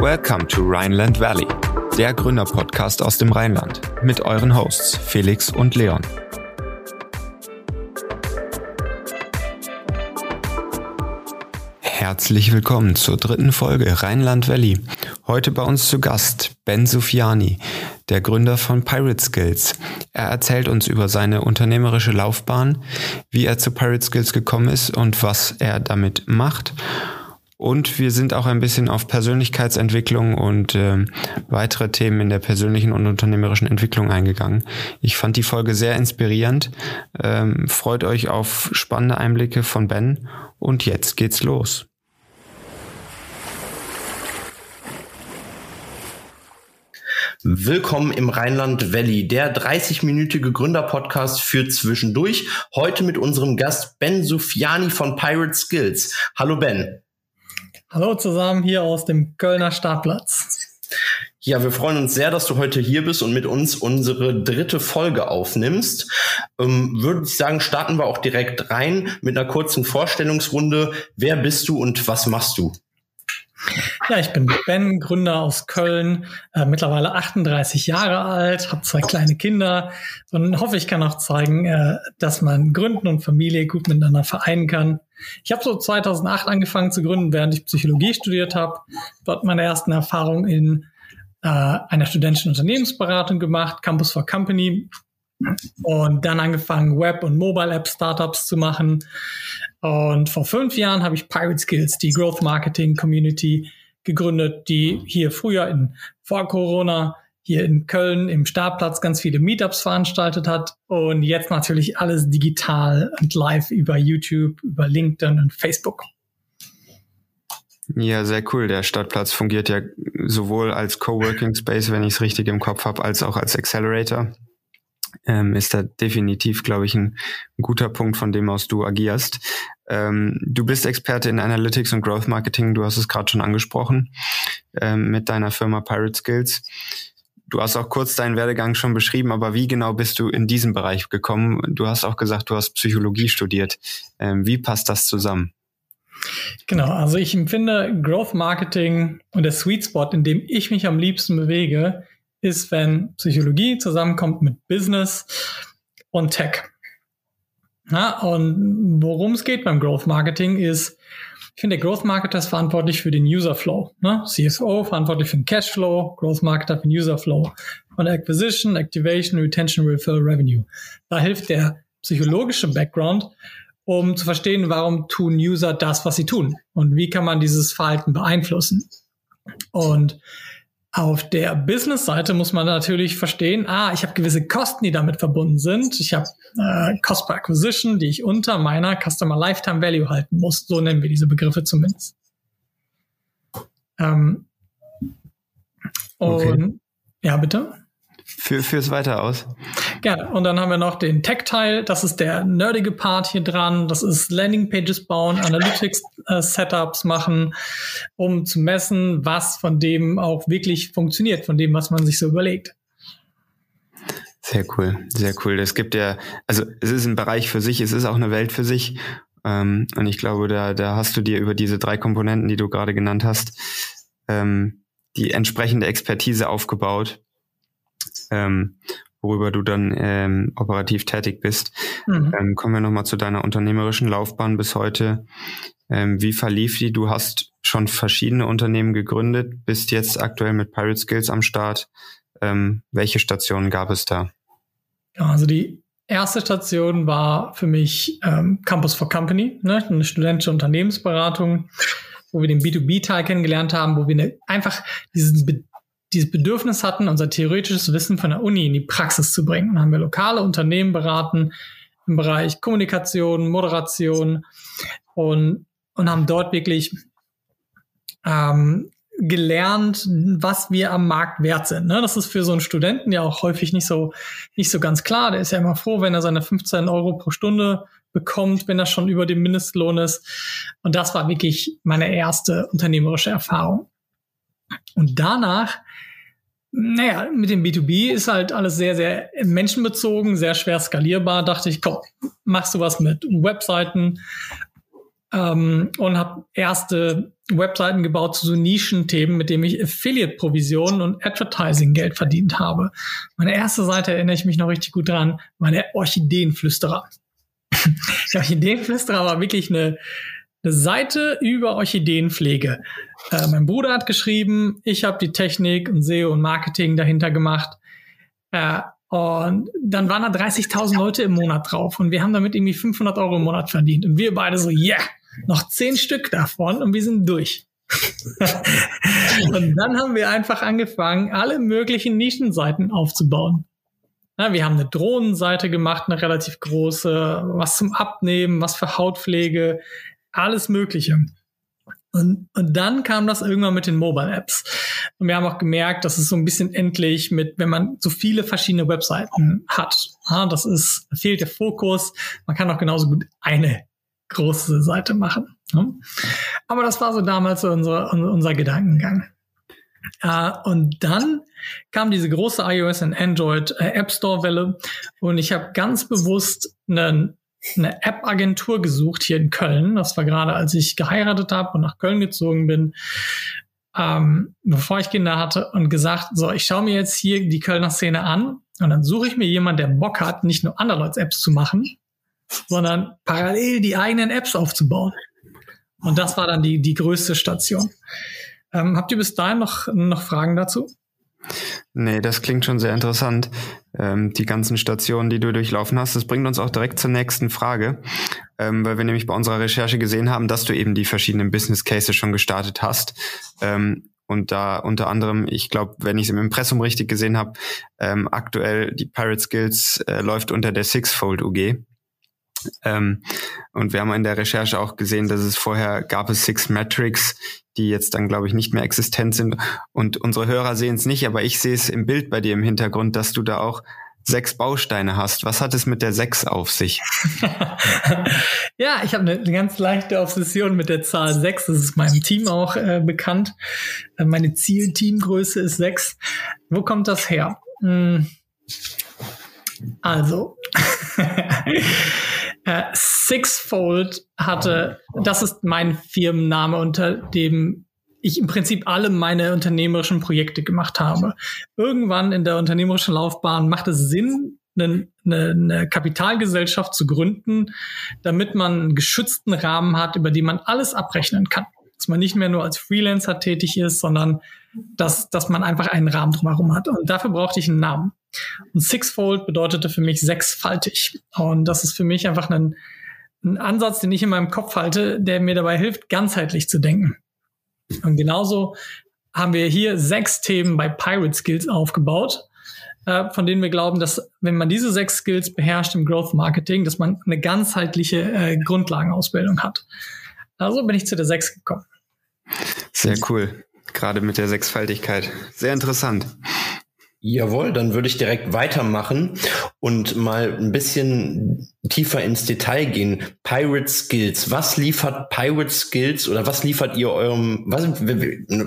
Welcome to Rhineland Valley, der Gründerpodcast aus dem Rheinland mit euren Hosts Felix und Leon. Herzlich willkommen zur dritten Folge Rheinland Valley. Heute bei uns zu Gast Ben Sufiani, der Gründer von Pirate Skills. Er erzählt uns über seine unternehmerische Laufbahn, wie er zu Pirate Skills gekommen ist und was er damit macht. Und wir sind auch ein bisschen auf Persönlichkeitsentwicklung und äh, weitere Themen in der persönlichen und unternehmerischen Entwicklung eingegangen. Ich fand die Folge sehr inspirierend. Ähm, freut euch auf spannende Einblicke von Ben. Und jetzt geht's los. Willkommen im Rheinland Valley, der 30-minütige Gründerpodcast für zwischendurch. Heute mit unserem Gast Ben Sufiani von Pirate Skills. Hallo Ben. Hallo zusammen hier aus dem Kölner Startplatz. Ja, wir freuen uns sehr, dass du heute hier bist und mit uns unsere dritte Folge aufnimmst. Ähm, Würde ich sagen, starten wir auch direkt rein mit einer kurzen Vorstellungsrunde. Wer bist du und was machst du? Ja, ich bin Ben, Gründer aus Köln, äh, mittlerweile 38 Jahre alt, habe zwei kleine Kinder und hoffe, ich kann auch zeigen, äh, dass man Gründen und Familie gut miteinander vereinen kann. Ich habe so 2008 angefangen zu gründen, während ich Psychologie studiert habe. Dort meine ersten Erfahrungen in äh, einer studentischen Unternehmensberatung gemacht, Campus for Company. Und dann angefangen, Web- und Mobile-App-Startups zu machen. Und vor fünf Jahren habe ich Pirate Skills, die Growth Marketing Community, gegründet, die hier früher in vor Corona hier in Köln im Startplatz ganz viele Meetups veranstaltet hat und jetzt natürlich alles digital und live über YouTube, über LinkedIn und Facebook. Ja, sehr cool. Der Stadtplatz fungiert ja sowohl als Coworking Space, wenn ich es richtig im Kopf habe, als auch als Accelerator. Ähm, ist da definitiv, glaube ich, ein, ein, guter Punkt, von dem aus du agierst. Ähm, du bist Experte in Analytics und Growth Marketing, du hast es gerade schon angesprochen, ähm, mit deiner Firma Pirate Skills. Du hast auch kurz deinen Werdegang schon beschrieben, aber wie genau bist du in diesen Bereich gekommen? Du hast auch gesagt, du hast Psychologie studiert. Ähm, wie passt das zusammen? Genau, also ich empfinde Growth Marketing und der Sweet Spot, in dem ich mich am liebsten bewege, ist, wenn Psychologie zusammenkommt mit Business und Tech. Na, und worum es geht beim Growth Marketing ist, ich finde, der Growth Marketer ist verantwortlich für den User Flow. Ne? CSO verantwortlich für den Cashflow, Growth Marketer für den User Flow. Von Acquisition, Activation, Retention, Refill, Revenue. Da hilft der psychologische Background, um zu verstehen, warum tun User das, was sie tun und wie kann man dieses Verhalten beeinflussen. Und auf der Business-Seite muss man natürlich verstehen, ah, ich habe gewisse Kosten, die damit verbunden sind. Ich habe äh, Cost per Acquisition, die ich unter meiner Customer Lifetime Value halten muss. So nennen wir diese Begriffe zumindest. Ähm, okay. Und ja, bitte. Für, fürs weiter aus. Gerne. Und dann haben wir noch den Tech-Teil. Das ist der nerdige Part hier dran. Das ist Landing-Pages bauen, Analytics-Setups äh, machen, um zu messen, was von dem auch wirklich funktioniert, von dem, was man sich so überlegt. Sehr cool, sehr cool. Es gibt ja, also es ist ein Bereich für sich, es ist auch eine Welt für sich. Ähm, und ich glaube, da, da hast du dir über diese drei Komponenten, die du gerade genannt hast, ähm, die entsprechende Expertise aufgebaut ähm, worüber du dann ähm, operativ tätig bist. Mhm. Ähm, kommen wir nochmal zu deiner unternehmerischen Laufbahn bis heute. Ähm, wie verlief die? Du hast schon verschiedene Unternehmen gegründet, bist jetzt aktuell mit Pirate Skills am Start. Ähm, welche Stationen gab es da? Also die erste Station war für mich ähm, Campus for Company, ne? eine studentische Unternehmensberatung, wo wir den B2B-Teil kennengelernt haben, wo wir eine, einfach diesen dieses Bedürfnis hatten, unser theoretisches Wissen von der Uni in die Praxis zu bringen. Dann haben wir lokale Unternehmen beraten im Bereich Kommunikation, Moderation und, und haben dort wirklich ähm, gelernt, was wir am Markt wert sind. Ne? Das ist für so einen Studenten ja auch häufig nicht so, nicht so ganz klar. Der ist ja immer froh, wenn er seine 15 Euro pro Stunde bekommt, wenn er schon über dem Mindestlohn ist. Und das war wirklich meine erste unternehmerische Erfahrung. Und danach naja, mit dem B2B ist halt alles sehr, sehr menschenbezogen, sehr schwer skalierbar. Dachte ich, komm, machst du was mit Webseiten ähm, und habe erste Webseiten gebaut zu so Nischenthemen, mit denen ich Affiliate-Provisionen und Advertising-Geld verdient habe. Meine erste Seite erinnere ich mich noch richtig gut dran, der Orchideenflüsterer. der Orchideenflüsterer war wirklich eine, Seite über Orchideenpflege. Äh, mein Bruder hat geschrieben, ich habe die Technik und SEO und Marketing dahinter gemacht. Äh, und dann waren da 30.000 Leute im Monat drauf und wir haben damit irgendwie 500 Euro im Monat verdient. Und wir beide so, yeah, noch zehn Stück davon und wir sind durch. und dann haben wir einfach angefangen, alle möglichen Nischenseiten aufzubauen. Ja, wir haben eine Drohnenseite gemacht, eine relativ große, was zum Abnehmen, was für Hautpflege, alles Mögliche. Und, und dann kam das irgendwann mit den Mobile Apps. Und wir haben auch gemerkt, dass es so ein bisschen endlich mit, wenn man so viele verschiedene Webseiten hat, das ist, fehlt der Fokus. Man kann auch genauso gut eine große Seite machen. Ne? Aber das war so damals unser, unser Gedankengang. Uh, und dann kam diese große iOS und Android äh, App Store Welle und ich habe ganz bewusst eine, eine App-Agentur gesucht hier in Köln. Das war gerade, als ich geheiratet habe und nach Köln gezogen bin, ähm, bevor ich Kinder hatte und gesagt, so, ich schaue mir jetzt hier die Kölner Szene an und dann suche ich mir jemanden, der Bock hat, nicht nur andere Leute Apps zu machen, sondern parallel die eigenen Apps aufzubauen. Und das war dann die, die größte Station. Ähm, habt ihr bis dahin noch, noch Fragen dazu? Nee, das klingt schon sehr interessant. Ähm, die ganzen Stationen, die du durchlaufen hast, das bringt uns auch direkt zur nächsten Frage, ähm, weil wir nämlich bei unserer Recherche gesehen haben, dass du eben die verschiedenen Business Cases schon gestartet hast. Ähm, und da unter anderem, ich glaube, wenn ich es im Impressum richtig gesehen habe, ähm, aktuell die Pirate Skills äh, läuft unter der Sixfold UG. Ähm, und wir haben in der Recherche auch gesehen, dass es vorher gab es Six Metrics, die jetzt dann, glaube ich, nicht mehr existent sind. Und unsere Hörer sehen es nicht, aber ich sehe es im Bild bei dir im Hintergrund, dass du da auch sechs Bausteine hast. Was hat es mit der sechs auf sich? ja, ich habe eine, ganz leichte Obsession mit der Zahl sechs. Das ist meinem Team auch äh, bekannt. Äh, meine Zielteamgröße ist sechs. Wo kommt das her? Hm. Also, äh, Sixfold hatte, das ist mein Firmenname, unter dem ich im Prinzip alle meine unternehmerischen Projekte gemacht habe. Irgendwann in der unternehmerischen Laufbahn macht es Sinn, eine, eine, eine Kapitalgesellschaft zu gründen, damit man einen geschützten Rahmen hat, über den man alles abrechnen kann. Dass man nicht mehr nur als Freelancer tätig ist, sondern dass, dass man einfach einen Rahmen drumherum hat. Und dafür brauchte ich einen Namen. Und Sixfold bedeutete für mich sechsfaltig. Und das ist für mich einfach ein, ein Ansatz, den ich in meinem Kopf halte, der mir dabei hilft, ganzheitlich zu denken. Und genauso haben wir hier sechs Themen bei Pirate Skills aufgebaut, äh, von denen wir glauben, dass wenn man diese sechs Skills beherrscht im Growth Marketing, dass man eine ganzheitliche äh, Grundlagenausbildung hat. Also bin ich zu der sechs gekommen. Sehr cool. Gerade mit der Sechsfaltigkeit. Sehr interessant. Jawohl, dann würde ich direkt weitermachen und mal ein bisschen tiefer ins Detail gehen. Pirate Skills. Was liefert Pirate Skills oder was liefert ihr eurem, was,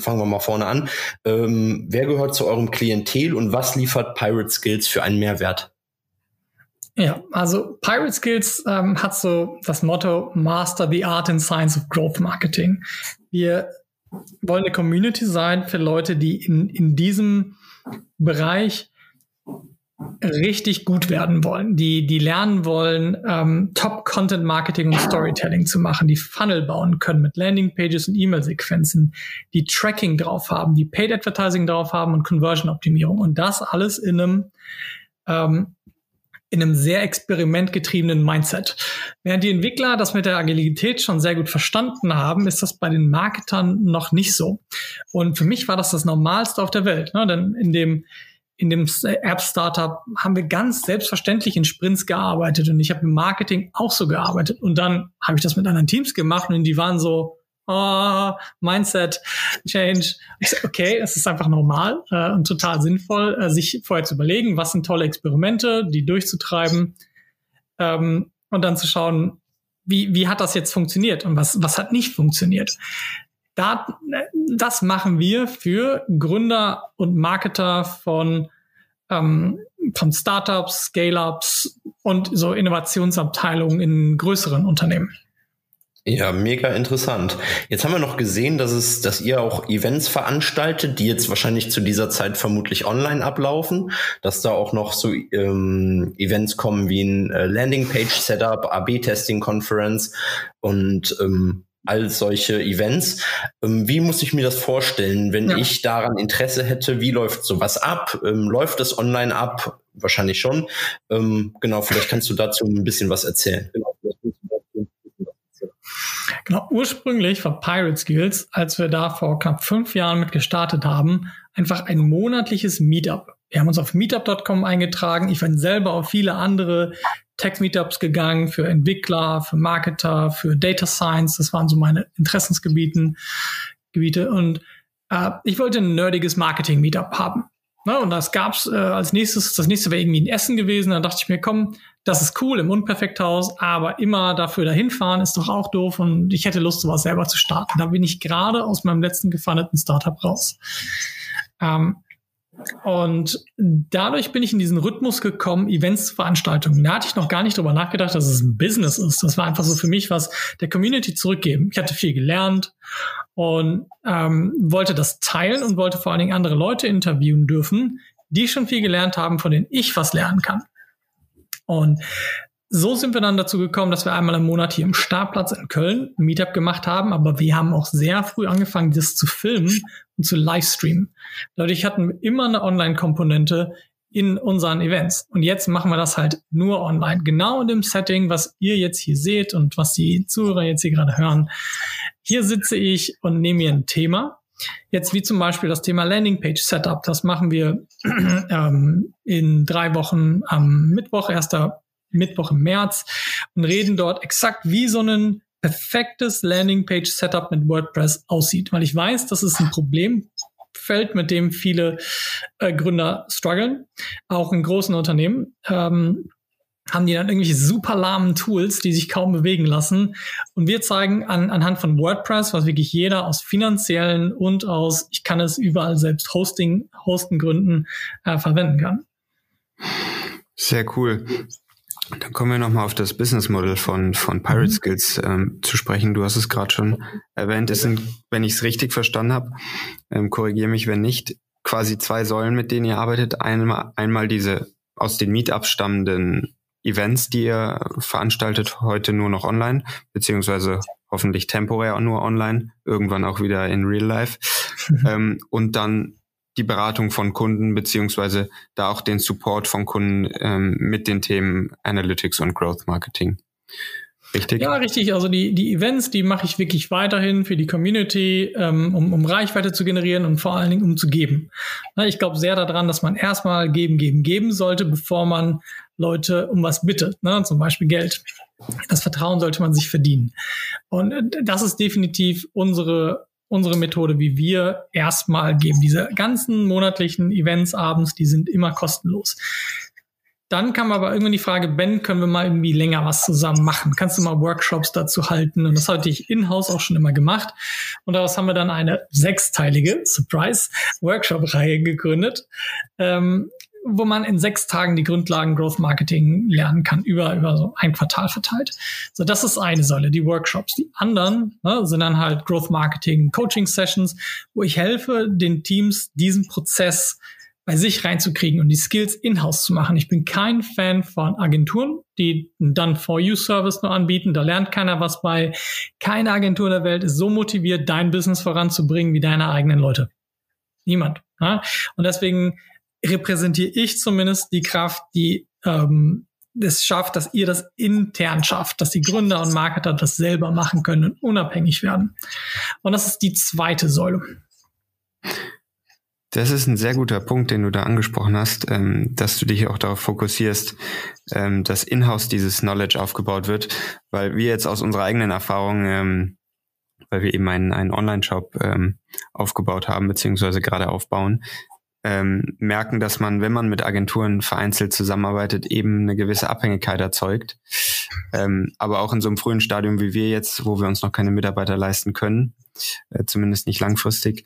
fangen wir mal vorne an. Ähm, wer gehört zu eurem Klientel und was liefert Pirate Skills für einen Mehrwert? Ja, also Pirate Skills ähm, hat so das Motto Master the Art and Science of Growth Marketing. Wir wollen eine Community sein für Leute, die in, in diesem Bereich richtig gut werden wollen, die, die lernen wollen, ähm, Top-Content-Marketing und Storytelling zu machen, die Funnel bauen können mit Landing-Pages und E-Mail-Sequenzen, die Tracking drauf haben, die Paid-Advertising drauf haben und Conversion-Optimierung. Und das alles in einem ähm, in einem sehr experimentgetriebenen Mindset. Während die Entwickler das mit der Agilität schon sehr gut verstanden haben, ist das bei den Marketern noch nicht so. Und für mich war das das Normalste auf der Welt. Ne? Denn in dem in dem App-Startup haben wir ganz selbstverständlich in Sprints gearbeitet und ich habe im Marketing auch so gearbeitet. Und dann habe ich das mit anderen Teams gemacht und die waren so, oh, Mindset Change. okay, es ist einfach normal äh, und total sinnvoll, äh, sich vorher zu überlegen, was sind tolle Experimente, die durchzutreiben ähm, und dann zu schauen, wie, wie hat das jetzt funktioniert und was, was hat nicht funktioniert. da, das machen wir für Gründer und Marketer von, ähm, von Startups, Scale-ups und so Innovationsabteilungen in größeren Unternehmen. Ja, mega interessant. Jetzt haben wir noch gesehen, dass es, dass ihr auch Events veranstaltet, die jetzt wahrscheinlich zu dieser Zeit vermutlich online ablaufen, dass da auch noch so ähm, Events kommen wie ein äh, Landingpage-Setup, AB-Testing-Conference und ähm, all solche Events. Ähm, wie muss ich mir das vorstellen, wenn ja. ich daran Interesse hätte? Wie läuft sowas ab? Ähm, läuft das online ab? Wahrscheinlich schon. Ähm, genau, vielleicht kannst du dazu ein bisschen was erzählen. Genau, Genau, ursprünglich war Pirate Skills, als wir da vor knapp fünf Jahren mit gestartet haben, einfach ein monatliches Meetup. Wir haben uns auf meetup.com eingetragen. Ich bin selber auf viele andere Tech-Meetups gegangen für Entwickler, für Marketer, für Data Science. Das waren so meine Interessensgebieten, Gebiete. Und äh, ich wollte ein nerdiges Marketing-Meetup haben. Ne, und das gab's äh, als nächstes, das nächste wäre irgendwie ein Essen gewesen. Dann dachte ich mir, komm, das ist cool im Unperfekthaus, aber immer dafür dahin fahren ist doch auch doof und ich hätte Lust, sowas selber zu starten. Da bin ich gerade aus meinem letzten gefundeten Startup raus. Ähm, und dadurch bin ich in diesen Rhythmus gekommen, Eventsveranstaltungen. Da hatte ich noch gar nicht drüber nachgedacht, dass es ein Business ist. Das war einfach so für mich was der Community zurückgeben. Ich hatte viel gelernt und ähm, wollte das teilen und wollte vor allen Dingen andere Leute interviewen dürfen, die schon viel gelernt haben, von denen ich was lernen kann. Und so sind wir dann dazu gekommen, dass wir einmal im Monat hier im Startplatz in Köln ein Meetup gemacht haben, aber wir haben auch sehr früh angefangen, das zu filmen und zu livestreamen. Dadurch hatten wir immer eine Online-Komponente in unseren Events. Und jetzt machen wir das halt nur online. Genau in dem Setting, was ihr jetzt hier seht und was die Zuhörer jetzt hier gerade hören. Hier sitze ich und nehme mir ein Thema. Jetzt wie zum Beispiel das Thema Landingpage Setup. Das machen wir ähm, in drei Wochen am Mittwoch, erster Mittwoch im März und reden dort exakt, wie so ein perfektes Landingpage-Setup mit WordPress aussieht. Weil ich weiß, das ist ein Problemfeld, mit dem viele äh, Gründer strugglen, auch in großen Unternehmen. Ähm, haben die dann irgendwelche super lahmen Tools, die sich kaum bewegen lassen. Und wir zeigen an, anhand von WordPress, was wirklich jeder aus finanziellen und aus, ich kann es überall selbst Hosting, Hosten Gründen äh, verwenden kann. Sehr cool. Dann kommen wir nochmal auf das Business Model von, von Pirate mhm. Skills ähm, zu sprechen. Du hast es gerade schon erwähnt. Es sind, wenn ich es richtig verstanden habe, ähm, korrigiere mich, wenn nicht, quasi zwei Säulen, mit denen ihr arbeitet. Einmal, einmal diese aus den Meetups stammenden Events, die ihr veranstaltet, heute nur noch online, beziehungsweise hoffentlich temporär nur online, irgendwann auch wieder in Real Life. ähm, und dann die Beratung von Kunden beziehungsweise da auch den Support von Kunden ähm, mit den Themen Analytics und Growth Marketing. Richtig? Ja, richtig. Also die, die Events, die mache ich wirklich weiterhin für die Community, ähm, um, um Reichweite zu generieren und vor allen Dingen um zu geben. Ich glaube sehr daran, dass man erstmal geben, geben, geben sollte, bevor man Leute um was bittet, ne? zum Beispiel Geld. Das Vertrauen sollte man sich verdienen. Und äh, das ist definitiv unsere unsere Methode, wie wir erstmal geben. Diese ganzen monatlichen Events abends, die sind immer kostenlos. Dann kam aber irgendwann die Frage, Ben, können wir mal irgendwie länger was zusammen machen? Kannst du mal Workshops dazu halten? Und das hatte ich in-house auch schon immer gemacht. Und daraus haben wir dann eine sechsteilige Surprise Workshop-Reihe gegründet, ähm, wo man in sechs Tagen die Grundlagen Growth Marketing lernen kann, über, über so ein Quartal verteilt. So, das ist eine Säule, die Workshops. Die anderen ne, sind dann halt Growth Marketing Coaching Sessions, wo ich helfe, den Teams diesen Prozess bei sich reinzukriegen und die Skills in-house zu machen. Ich bin kein Fan von Agenturen, die einen Done-for-You-Service nur anbieten. Da lernt keiner was bei. Keine Agentur der Welt ist so motiviert, dein Business voranzubringen wie deine eigenen Leute. Niemand. Ja? Und deswegen repräsentiere ich zumindest die Kraft, die ähm, es schafft, dass ihr das intern schafft, dass die Gründer und Marketer das selber machen können und unabhängig werden. Und das ist die zweite Säule. Das ist ein sehr guter Punkt, den du da angesprochen hast, ähm, dass du dich auch darauf fokussierst, ähm, dass in-house dieses Knowledge aufgebaut wird, weil wir jetzt aus unserer eigenen Erfahrung, ähm, weil wir eben einen, einen Online-Shop ähm, aufgebaut haben, beziehungsweise gerade aufbauen, ähm, merken, dass man, wenn man mit Agenturen vereinzelt zusammenarbeitet, eben eine gewisse Abhängigkeit erzeugt. Ähm, aber auch in so einem frühen Stadium wie wir jetzt, wo wir uns noch keine Mitarbeiter leisten können, äh, zumindest nicht langfristig,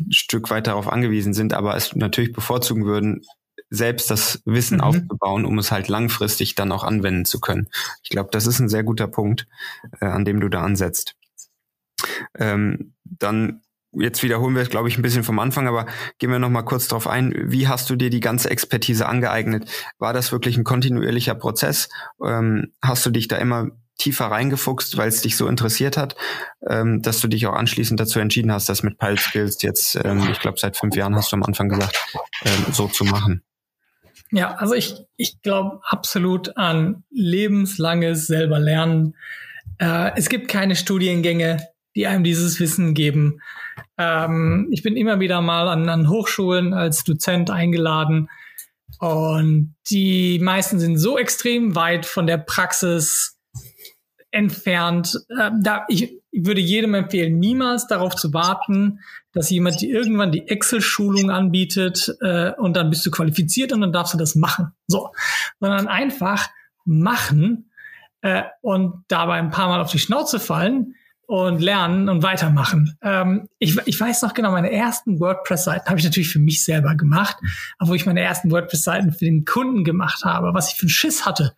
ein Stück weit darauf angewiesen sind, aber es natürlich bevorzugen würden, selbst das Wissen mhm. aufzubauen, um es halt langfristig dann auch anwenden zu können. Ich glaube, das ist ein sehr guter Punkt, äh, an dem du da ansetzt. Ähm, dann jetzt wiederholen wir es, glaube ich, ein bisschen vom Anfang, aber gehen wir noch mal kurz darauf ein. Wie hast du dir die ganze Expertise angeeignet? War das wirklich ein kontinuierlicher Prozess? Ähm, hast du dich da immer tiefer reingefuchst, weil es dich so interessiert hat, ähm, dass du dich auch anschließend dazu entschieden hast, das mit Pile Skills jetzt, ähm, ich glaube, seit fünf Jahren hast du am Anfang gesagt, ähm, so zu machen? Ja, also ich, ich glaube absolut an lebenslanges selber lernen. Äh, es gibt keine Studiengänge, die einem dieses Wissen geben. Ähm, ich bin immer wieder mal an, an Hochschulen als Dozent eingeladen und die meisten sind so extrem weit von der Praxis entfernt. Äh, da, ich, würde jedem empfehlen, niemals darauf zu warten, dass jemand dir irgendwann die Excel-Schulung anbietet äh, und dann bist du qualifiziert und dann darfst du das machen. So, sondern einfach machen äh, und dabei ein paar Mal auf die Schnauze fallen und lernen und weitermachen. Ähm, ich, ich weiß noch genau, meine ersten WordPress-Seiten habe ich natürlich für mich selber gemacht, aber wo ich meine ersten WordPress-Seiten für den Kunden gemacht habe, was ich für einen Schiss hatte.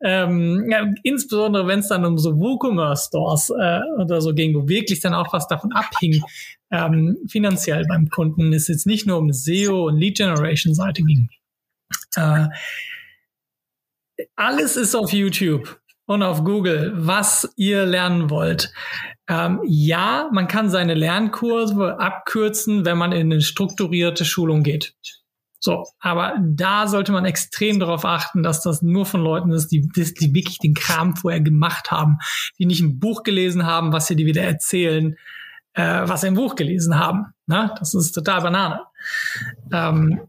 Ähm, ja, insbesondere wenn es dann um so WooCommerce-Stores äh, oder so ging, wo wirklich dann auch was davon abhing, ähm, finanziell beim Kunden, ist jetzt nicht nur um SEO und Lead-Generation-Seite ging. Äh, alles ist auf YouTube und auf Google, was ihr lernen wollt. Ähm, ja, man kann seine Lernkurve abkürzen, wenn man in eine strukturierte Schulung geht. So, aber da sollte man extrem darauf achten, dass das nur von Leuten ist, die, die wirklich den Kram vorher gemacht haben, die nicht ein Buch gelesen haben, was sie dir wieder erzählen, äh, was sie im Buch gelesen haben. Na, das ist total Banane. Ähm,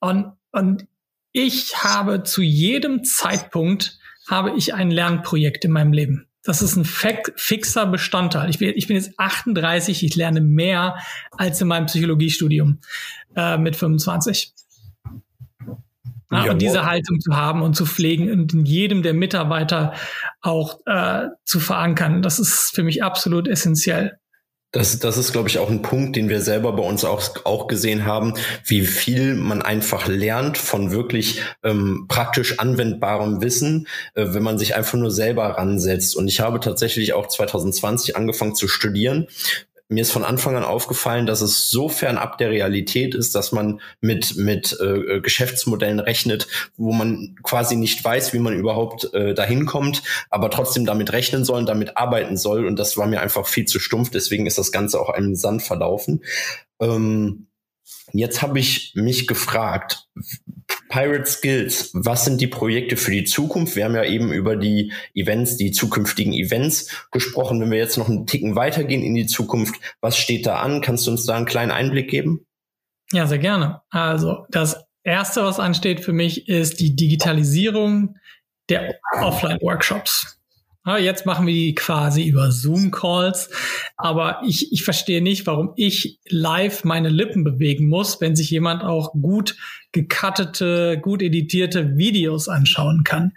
und, und ich habe zu jedem Zeitpunkt habe ich ein Lernprojekt in meinem Leben. Das ist ein fixer Bestandteil. Ich bin, ich bin jetzt 38, ich lerne mehr als in meinem Psychologiestudium äh, mit 25. Ja, und diese Haltung zu haben und zu pflegen und in jedem der Mitarbeiter auch äh, zu verankern, das ist für mich absolut essentiell. Das, das ist, glaube ich, auch ein Punkt, den wir selber bei uns auch, auch gesehen haben, wie viel man einfach lernt von wirklich ähm, praktisch anwendbarem Wissen, äh, wenn man sich einfach nur selber ransetzt. Und ich habe tatsächlich auch 2020 angefangen zu studieren mir ist von Anfang an aufgefallen, dass es so fernab der Realität ist, dass man mit, mit äh, Geschäftsmodellen rechnet, wo man quasi nicht weiß, wie man überhaupt äh, dahin kommt, aber trotzdem damit rechnen soll und damit arbeiten soll. Und das war mir einfach viel zu stumpf. Deswegen ist das Ganze auch einem Sand verlaufen. Ähm, jetzt habe ich mich gefragt, Pirate Skills, was sind die Projekte für die Zukunft? Wir haben ja eben über die Events, die zukünftigen Events gesprochen. Wenn wir jetzt noch einen Ticken weitergehen in die Zukunft, was steht da an? Kannst du uns da einen kleinen Einblick geben? Ja, sehr gerne. Also das Erste, was ansteht für mich, ist die Digitalisierung der Offline-Workshops. Jetzt machen wir die quasi über Zoom-Calls, aber ich, ich verstehe nicht, warum ich live meine Lippen bewegen muss, wenn sich jemand auch gut gecuttete, gut editierte Videos anschauen kann.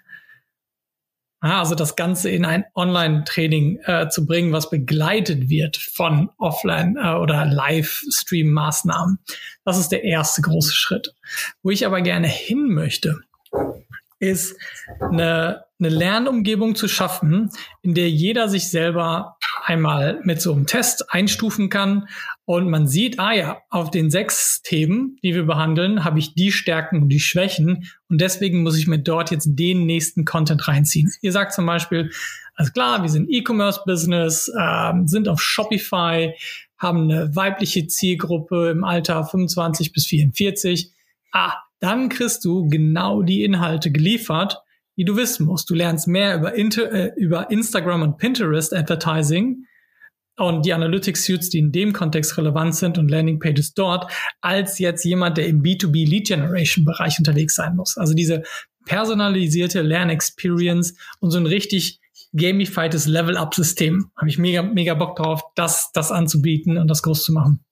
Also das Ganze in ein Online-Training äh, zu bringen, was begleitet wird von Offline- äh, oder Livestream-Maßnahmen. Das ist der erste große Schritt. Wo ich aber gerne hin möchte, ist eine, eine Lernumgebung zu schaffen, in der jeder sich selber einmal mit so einem Test einstufen kann und man sieht, ah ja, auf den sechs Themen, die wir behandeln, habe ich die Stärken und die Schwächen und deswegen muss ich mir dort jetzt den nächsten Content reinziehen. Ihr sagt zum Beispiel, alles klar, wir sind E-Commerce-Business, äh, sind auf Shopify, haben eine weibliche Zielgruppe im Alter 25 bis 44. Ah, dann kriegst du genau die Inhalte geliefert, die du wissen musst. Du lernst mehr über, Inter äh, über Instagram und Pinterest Advertising und die Analytics Suits, die in dem Kontext relevant sind und Landing Pages dort, als jetzt jemand, der im B2B Lead Generation Bereich unterwegs sein muss. Also diese personalisierte Lernexperience und so ein richtig gamifiedes Level-Up-System. Habe ich mega, mega Bock drauf, das, das anzubieten und das groß zu machen.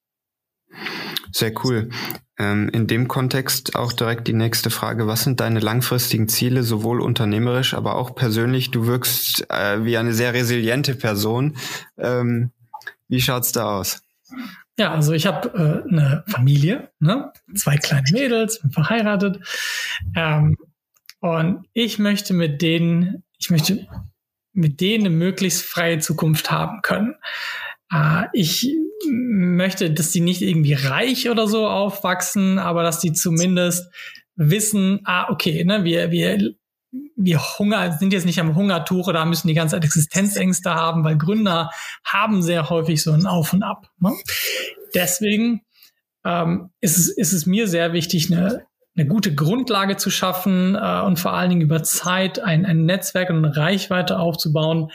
Sehr cool. Ähm, in dem Kontext auch direkt die nächste Frage. Was sind deine langfristigen Ziele, sowohl unternehmerisch, aber auch persönlich? Du wirkst äh, wie eine sehr resiliente Person. Ähm, wie schaut's da aus? Ja, also ich habe äh, eine Familie, ne? zwei kleine Mädels, bin verheiratet. Ähm, und ich möchte mit denen, ich möchte mit denen eine möglichst freie Zukunft haben können. Äh, ich möchte, dass die nicht irgendwie reich oder so aufwachsen, aber dass die zumindest wissen, ah, okay, ne, wir, wir, wir Hunger, sind jetzt nicht am Hungertuch oder müssen die ganze Zeit Existenzängste haben, weil Gründer haben sehr häufig so ein Auf und Ab. Ne? Deswegen ähm, ist, es, ist es mir sehr wichtig, eine, eine gute Grundlage zu schaffen äh, und vor allen Dingen über Zeit ein, ein Netzwerk und eine Reichweite aufzubauen,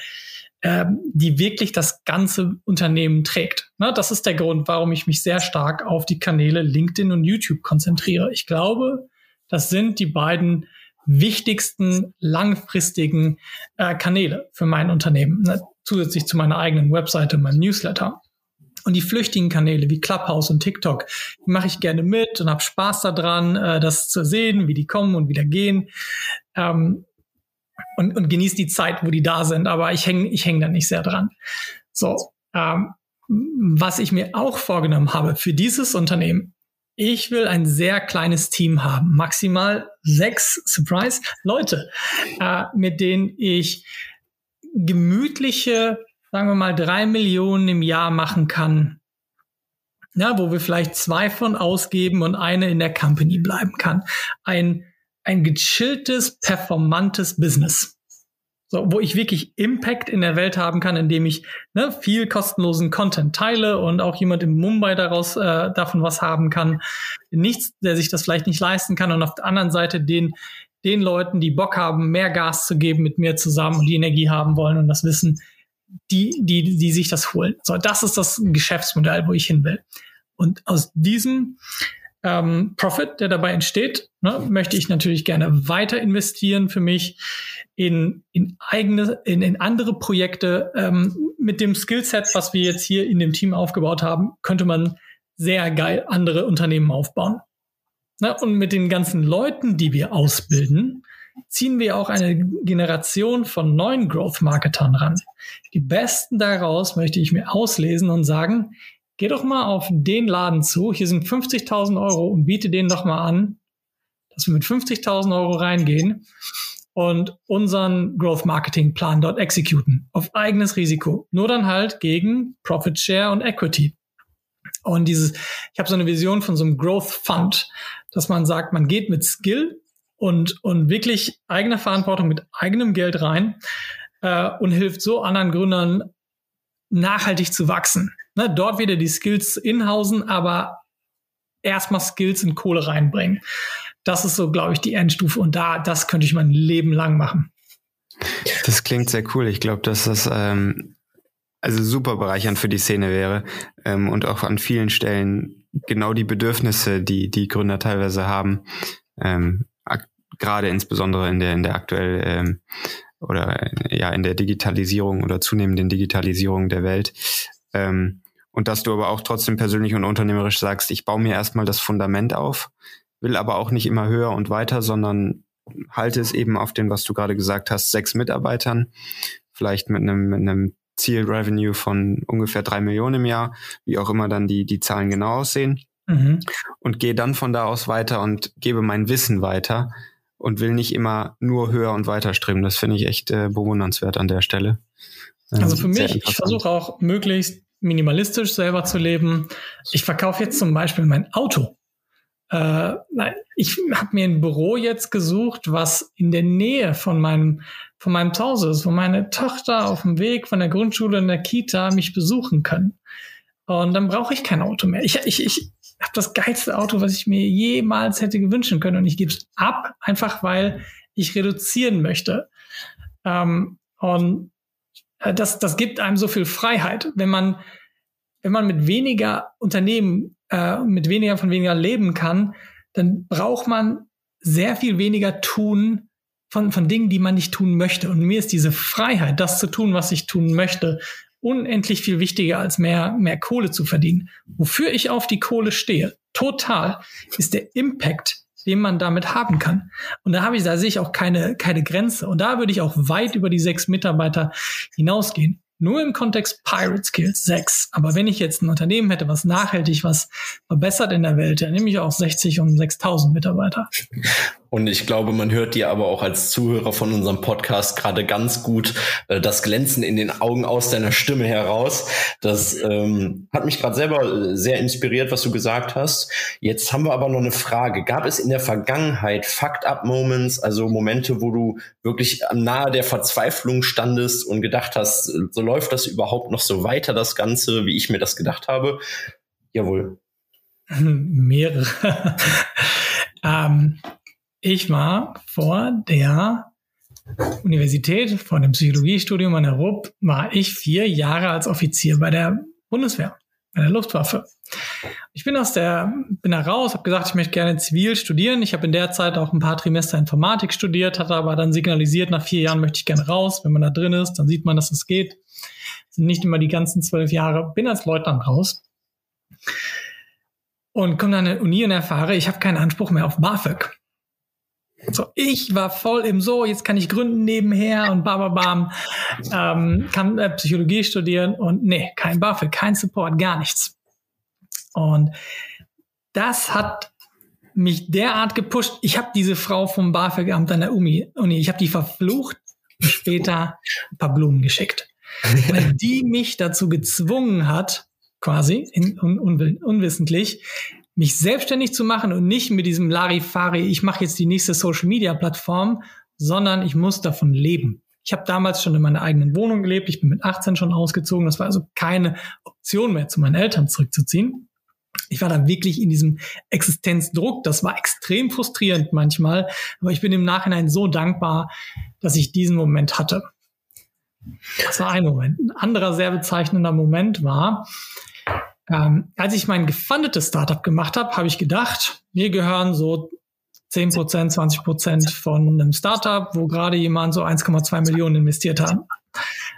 die wirklich das ganze Unternehmen trägt. Ne, das ist der Grund, warum ich mich sehr stark auf die Kanäle LinkedIn und YouTube konzentriere. Ich glaube, das sind die beiden wichtigsten langfristigen äh, Kanäle für mein Unternehmen, ne, zusätzlich zu meiner eigenen Webseite, meinem Newsletter. Und die flüchtigen Kanäle wie Clubhouse und TikTok, die mache ich gerne mit und habe Spaß daran, äh, das zu sehen, wie die kommen und wieder gehen. Ähm, und, und genieße die Zeit, wo die da sind, aber ich hänge ich häng da nicht sehr dran. So, ähm, was ich mir auch vorgenommen habe für dieses Unternehmen, ich will ein sehr kleines Team haben, maximal sechs, Surprise, Leute, äh, mit denen ich gemütliche, sagen wir mal, drei Millionen im Jahr machen kann. Ja, wo wir vielleicht zwei von ausgeben und eine in der Company bleiben kann. Ein ein gechilltes, performantes Business. So, wo ich wirklich Impact in der Welt haben kann, indem ich ne, viel kostenlosen Content teile und auch jemand in Mumbai daraus äh, davon was haben kann. Nichts, der sich das vielleicht nicht leisten kann und auf der anderen Seite den den Leuten, die Bock haben, mehr Gas zu geben mit mir zusammen und die Energie haben wollen und das Wissen, die, die, die sich das holen. So, das ist das Geschäftsmodell, wo ich hin will. Und aus diesem ähm, Profit, der dabei entsteht, ne, möchte ich natürlich gerne weiter investieren für mich in, in eigene, in, in andere Projekte. Ähm, mit dem Skillset, was wir jetzt hier in dem Team aufgebaut haben, könnte man sehr geil andere Unternehmen aufbauen. Ne, und mit den ganzen Leuten, die wir ausbilden, ziehen wir auch eine Generation von neuen Growth-Marketern ran. Die besten daraus möchte ich mir auslesen und sagen, geh doch mal auf den Laden zu, hier sind 50.000 Euro und biete denen doch mal an, dass wir mit 50.000 Euro reingehen und unseren Growth Marketing Plan dort exekuten. Auf eigenes Risiko. Nur dann halt gegen Profit Share und Equity. Und dieses, ich habe so eine Vision von so einem Growth Fund, dass man sagt, man geht mit Skill und, und wirklich eigener Verantwortung mit eigenem Geld rein äh, und hilft so anderen Gründern nachhaltig zu wachsen ne, dort wieder die Skills inhausen, aber erstmal Skills in Kohle reinbringen. Das ist so, glaube ich, die Endstufe. Und da, das könnte ich mein Leben lang machen. Das klingt sehr cool. Ich glaube, dass das ähm, also super bereichernd für die Szene wäre ähm, und auch an vielen Stellen genau die Bedürfnisse, die die Gründer teilweise haben, ähm, gerade insbesondere in der in der aktuell ähm, oder ja in der Digitalisierung oder zunehmenden Digitalisierung der Welt ähm, und dass du aber auch trotzdem persönlich und unternehmerisch sagst, ich baue mir erstmal das Fundament auf, will aber auch nicht immer höher und weiter, sondern halte es eben auf den, was du gerade gesagt hast, sechs Mitarbeitern, vielleicht mit einem, mit einem Ziel-Revenue von ungefähr drei Millionen im Jahr, wie auch immer dann die, die Zahlen genau aussehen. Mhm. Und gehe dann von da aus weiter und gebe mein Wissen weiter und will nicht immer nur höher und weiter streben. Das finde ich echt äh, bewundernswert an der Stelle. Also für mich, ich versuche auch möglichst minimalistisch selber zu leben. Ich verkaufe jetzt zum Beispiel mein Auto. Äh, ich habe mir ein Büro jetzt gesucht, was in der Nähe von meinem von meinem Zuhause ist, wo meine Tochter auf dem Weg von der Grundschule in der Kita mich besuchen können. Und dann brauche ich kein Auto mehr. Ich, ich, ich habe das geilste Auto, was ich mir jemals hätte gewünschen können. Und ich gebe es ab, einfach weil ich reduzieren möchte. Ähm, und das, das gibt einem so viel Freiheit, wenn man, wenn man mit weniger Unternehmen, äh, mit weniger von weniger leben kann, dann braucht man sehr viel weniger tun von, von Dingen, die man nicht tun möchte. Und mir ist diese Freiheit, das zu tun, was ich tun möchte, unendlich viel wichtiger, als mehr, mehr Kohle zu verdienen. Wofür ich auf die Kohle stehe, total, ist der Impact, den man damit haben kann. Und da habe ich, da sehe ich auch keine, keine Grenze. Und da würde ich auch weit über die sechs Mitarbeiter hinausgehen. Nur im Kontext Pirate Skills 6. Aber wenn ich jetzt ein Unternehmen hätte, was nachhaltig was verbessert in der Welt, dann nehme ich auch 60 und 6000 Mitarbeiter. Und ich glaube, man hört dir aber auch als Zuhörer von unserem Podcast gerade ganz gut äh, das Glänzen in den Augen aus deiner Stimme heraus. Das ähm, hat mich gerade selber äh, sehr inspiriert, was du gesagt hast. Jetzt haben wir aber noch eine Frage. Gab es in der Vergangenheit Fucked-up-Moments, also Momente, wo du wirklich nahe der Verzweiflung standest und gedacht hast, so läuft das überhaupt noch so weiter, das Ganze, wie ich mir das gedacht habe? Jawohl. Mehrere. ähm, ich war vor der Universität, vor dem Psychologiestudium an der RUB, war ich vier Jahre als Offizier bei der Bundeswehr, bei der Luftwaffe. Ich bin aus der, bin da raus, habe gesagt, ich möchte gerne zivil studieren. Ich habe in der Zeit auch ein paar Trimester Informatik studiert, hatte aber dann signalisiert, nach vier Jahren möchte ich gerne raus. Wenn man da drin ist, dann sieht man, dass es geht. Das sind nicht immer die ganzen zwölf Jahre. Bin als Leutnant raus und komme dann an die Uni und erfahre, ich habe keinen Anspruch mehr auf BAföG. So, ich war voll im So, jetzt kann ich gründen nebenher und bababam, ähm, kann äh, Psychologie studieren und nee, kein BAföG, kein Support, gar nichts. Und das hat mich derart gepusht. Ich habe diese Frau vom BAföG-Amt an der Uni, Uni ich habe die verflucht später ein paar Blumen geschickt. Weil die mich dazu gezwungen hat, quasi, in, un, un, unwissentlich, mich selbstständig zu machen und nicht mit diesem Larifari, ich mache jetzt die nächste Social Media Plattform, sondern ich muss davon leben. Ich habe damals schon in meiner eigenen Wohnung gelebt, ich bin mit 18 schon ausgezogen, das war also keine Option mehr, zu meinen Eltern zurückzuziehen. Ich war da wirklich in diesem Existenzdruck, das war extrem frustrierend manchmal, aber ich bin im Nachhinein so dankbar, dass ich diesen Moment hatte. Das war ein Moment. Ein anderer sehr bezeichnender Moment war, ähm, als ich mein gefundetes Startup gemacht habe, habe ich gedacht, mir gehören so 10% 20% von einem Startup, wo gerade jemand so 1,2 Millionen investiert hat.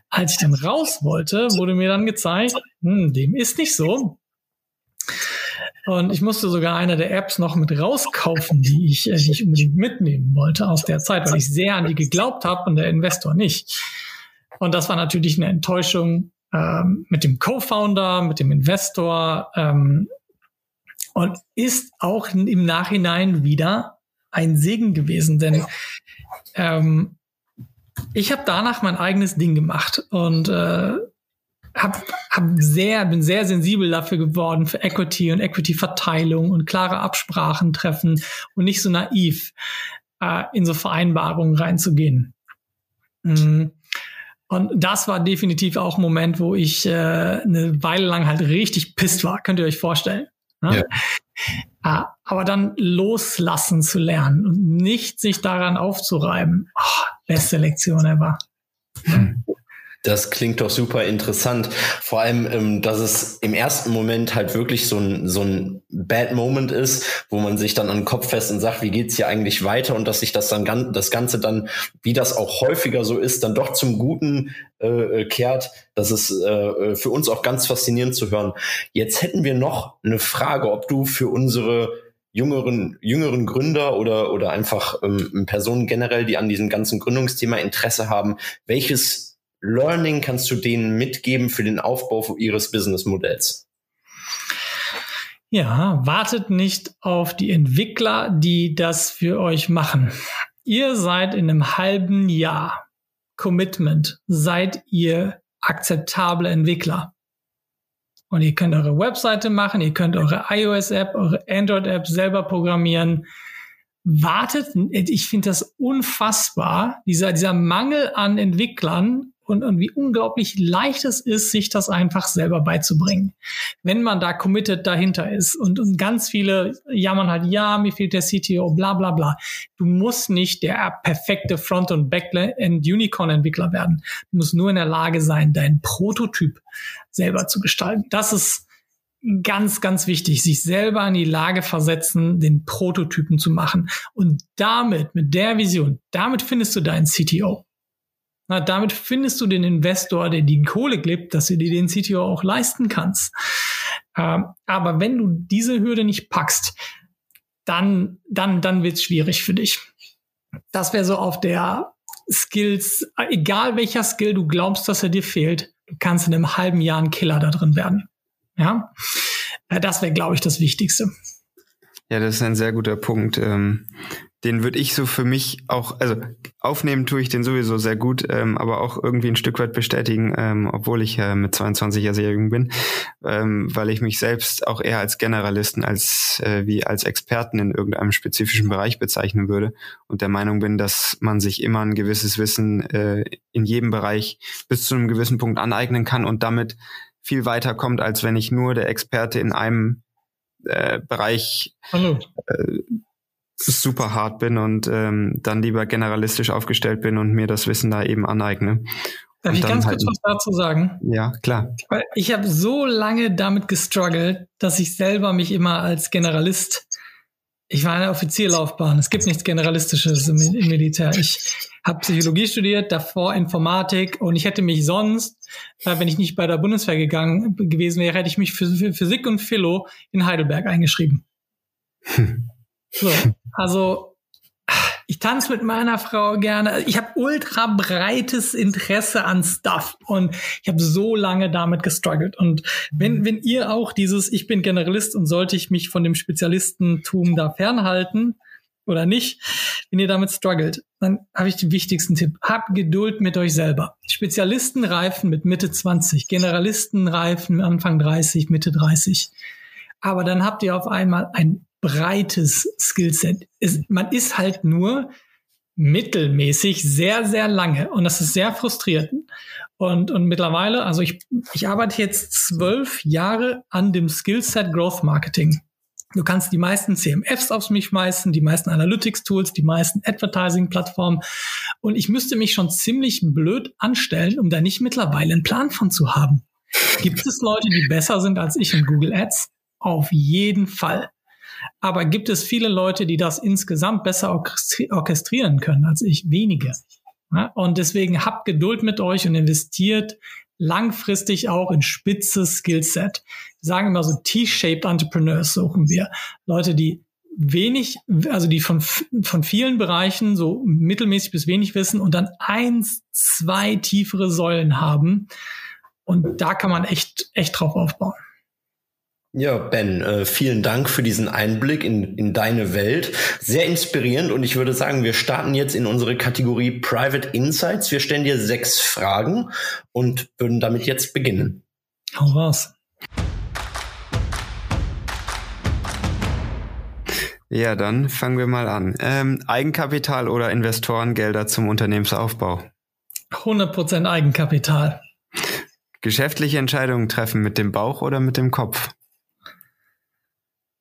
Als ich dann raus wollte, wurde mir dann gezeigt, hm, dem ist nicht so. Und ich musste sogar eine der Apps noch mit rauskaufen, die ich, äh, die ich unbedingt mitnehmen wollte aus der Zeit, weil ich sehr an die geglaubt habe und der Investor nicht. Und das war natürlich eine Enttäuschung ähm, mit dem Co-Founder, mit dem Investor ähm, und ist auch im Nachhinein wieder ein Segen gewesen, denn ähm, ich habe danach mein eigenes Ding gemacht und äh, hab, hab sehr, bin sehr sensibel dafür geworden für Equity und Equity-Verteilung und klare Absprachen treffen und nicht so naiv äh, in so Vereinbarungen reinzugehen. Mhm. Und das war definitiv auch ein Moment, wo ich äh, eine Weile lang halt richtig pisst war, könnt ihr euch vorstellen. Ne? Ja. Ah, aber dann loslassen zu lernen und nicht sich daran aufzureiben. Oh, beste Lektion ever. Hm. Das klingt doch super interessant. Vor allem, ähm, dass es im ersten Moment halt wirklich so ein, so ein Bad Moment ist, wo man sich dann an den Kopf fest und sagt, wie geht's hier eigentlich weiter? Und dass sich das dann das Ganze dann, wie das auch häufiger so ist, dann doch zum Guten äh, kehrt. Das ist äh, für uns auch ganz faszinierend zu hören. Jetzt hätten wir noch eine Frage, ob du für unsere jüngeren, jüngeren Gründer oder, oder einfach ähm, Personen generell, die an diesem ganzen Gründungsthema Interesse haben, welches Learning kannst du denen mitgeben für den Aufbau ihres Businessmodells? Ja, wartet nicht auf die Entwickler, die das für euch machen. Ihr seid in einem halben Jahr Commitment, seid ihr akzeptable Entwickler. Und ihr könnt eure Webseite machen, ihr könnt eure iOS-App, eure Android-App selber programmieren. Wartet, ich finde das unfassbar, dieser, dieser Mangel an Entwicklern und, und wie unglaublich leicht es ist, sich das einfach selber beizubringen. Wenn man da committed dahinter ist und, und ganz viele jammern halt, ja, mir fehlt der CTO, bla bla bla. Du musst nicht der perfekte Front- und Backend Unicorn-Entwickler werden. Du musst nur in der Lage sein, deinen Prototyp selber zu gestalten. Das ist ganz, ganz wichtig, sich selber in die Lage versetzen, den Prototypen zu machen. Und damit, mit der Vision, damit findest du deinen CTO. Na, damit findest du den Investor, der die Kohle gibt, dass du dir den CTO auch leisten kannst. Ähm, aber wenn du diese Hürde nicht packst, dann, dann, dann wird's schwierig für dich. Das wäre so auf der Skills, egal welcher Skill du glaubst, dass er dir fehlt, du kannst in einem halben Jahr ein Killer da drin werden. Ja, äh, das wäre, glaube ich, das Wichtigste. Ja, das ist ein sehr guter Punkt. Ähm, den würde ich so für mich auch, also aufnehmen tue ich den sowieso sehr gut, ähm, aber auch irgendwie ein Stück weit bestätigen, ähm, obwohl ich äh, mit 22 ja sehr jung bin, ähm, weil ich mich selbst auch eher als Generalisten als äh, wie als Experten in irgendeinem spezifischen Bereich bezeichnen würde und der Meinung bin, dass man sich immer ein gewisses Wissen äh, in jedem Bereich bis zu einem gewissen Punkt aneignen kann und damit viel weiter kommt, als wenn ich nur der Experte in einem äh, Bereich Hallo. Äh, super hart bin und ähm, dann lieber generalistisch aufgestellt bin und mir das Wissen da eben aneigne. Darf und ich ganz halt kurz was dazu sagen? Ja, klar. Weil ich habe so lange damit gestruggelt, dass ich selber mich immer als Generalist, ich war in der Offizierlaufbahn, es gibt nichts Generalistisches im, im Militär. Ich habe Psychologie studiert, davor Informatik und ich hätte mich sonst, äh, wenn ich nicht bei der Bundeswehr gegangen gewesen wäre, hätte ich mich für, für Physik und Philo in Heidelberg eingeschrieben. Hm. So, also ich tanze mit meiner Frau gerne. Ich habe ultra breites Interesse an Stuff und ich habe so lange damit gestruggelt. Und wenn, wenn ihr auch dieses, ich bin Generalist und sollte ich mich von dem Spezialistentum da fernhalten oder nicht, wenn ihr damit struggelt, dann habe ich den wichtigsten Tipp. Habt Geduld mit euch selber. Spezialisten reifen mit Mitte 20, Generalisten reifen Anfang 30, Mitte 30. Aber dann habt ihr auf einmal ein breites Skillset. man ist halt nur mittelmäßig sehr, sehr lange und das ist sehr frustrierend. Und, und mittlerweile, also ich, ich arbeite jetzt zwölf Jahre an dem Skillset Growth Marketing. Du kannst die meisten CMFs auf mich schmeißen, die meisten Analytics-Tools, die meisten Advertising-Plattformen. Und ich müsste mich schon ziemlich blöd anstellen, um da nicht mittlerweile einen Plan von zu haben. Gibt es Leute, die besser sind als ich in Google Ads? Auf jeden Fall. Aber gibt es viele Leute, die das insgesamt besser orchestrieren können als ich? Wenige. Und deswegen habt Geduld mit euch und investiert langfristig auch in spitzes Skillset. Wir sagen immer so T-shaped Entrepreneurs suchen wir. Leute, die wenig, also die von, von vielen Bereichen so mittelmäßig bis wenig wissen und dann eins, zwei tiefere Säulen haben. Und da kann man echt, echt drauf aufbauen. Ja, Ben, äh, vielen Dank für diesen Einblick in, in deine Welt. Sehr inspirierend und ich würde sagen, wir starten jetzt in unsere Kategorie Private Insights. Wir stellen dir sechs Fragen und würden damit jetzt beginnen. Hau raus. Ja, dann fangen wir mal an. Ähm, Eigenkapital oder Investorengelder zum Unternehmensaufbau? 100% Eigenkapital. Geschäftliche Entscheidungen treffen mit dem Bauch oder mit dem Kopf?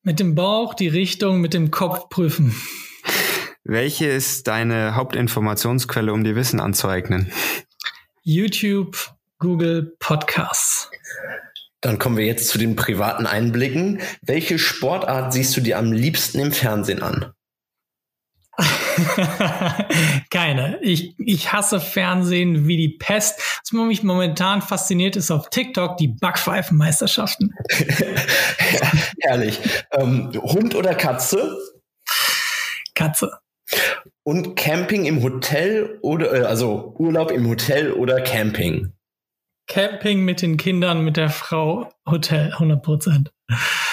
Mit dem Bauch die Richtung, mit dem Kopf prüfen. Welche ist deine Hauptinformationsquelle, um dir Wissen anzueignen? YouTube, Google, Podcasts. Dann kommen wir jetzt zu den privaten Einblicken. Welche Sportart siehst du dir am liebsten im Fernsehen an? Keine. Ich, ich hasse Fernsehen wie die Pest. Was mich momentan fasziniert, ist auf TikTok die Backpfeifenmeisterschaften. herrlich. Ähm, Hund oder Katze? Katze. Und Camping im Hotel oder äh, also Urlaub im Hotel oder Camping? Camping mit den Kindern, mit der Frau, Hotel, 100 Prozent.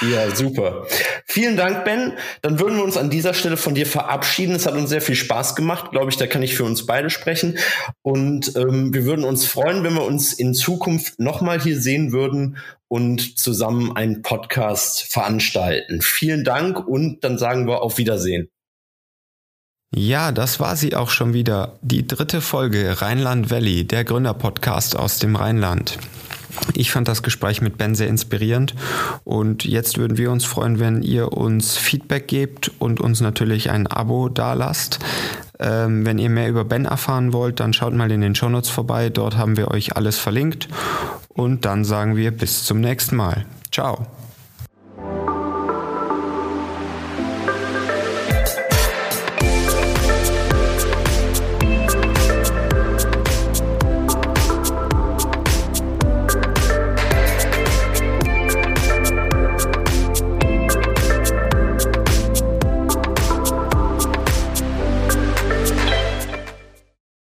Ja, super. Vielen Dank, Ben. Dann würden wir uns an dieser Stelle von dir verabschieden. Es hat uns sehr viel Spaß gemacht, glaube ich. Da kann ich für uns beide sprechen. Und ähm, wir würden uns freuen, wenn wir uns in Zukunft nochmal hier sehen würden und zusammen einen Podcast veranstalten. Vielen Dank und dann sagen wir auf Wiedersehen. Ja, das war sie auch schon wieder. Die dritte Folge Rheinland Valley, der Gründerpodcast aus dem Rheinland. Ich fand das Gespräch mit Ben sehr inspirierend und jetzt würden wir uns freuen, wenn ihr uns Feedback gebt und uns natürlich ein Abo dalasst. Ähm, wenn ihr mehr über Ben erfahren wollt, dann schaut mal in den Shownotes vorbei. Dort haben wir euch alles verlinkt und dann sagen wir bis zum nächsten Mal. Ciao.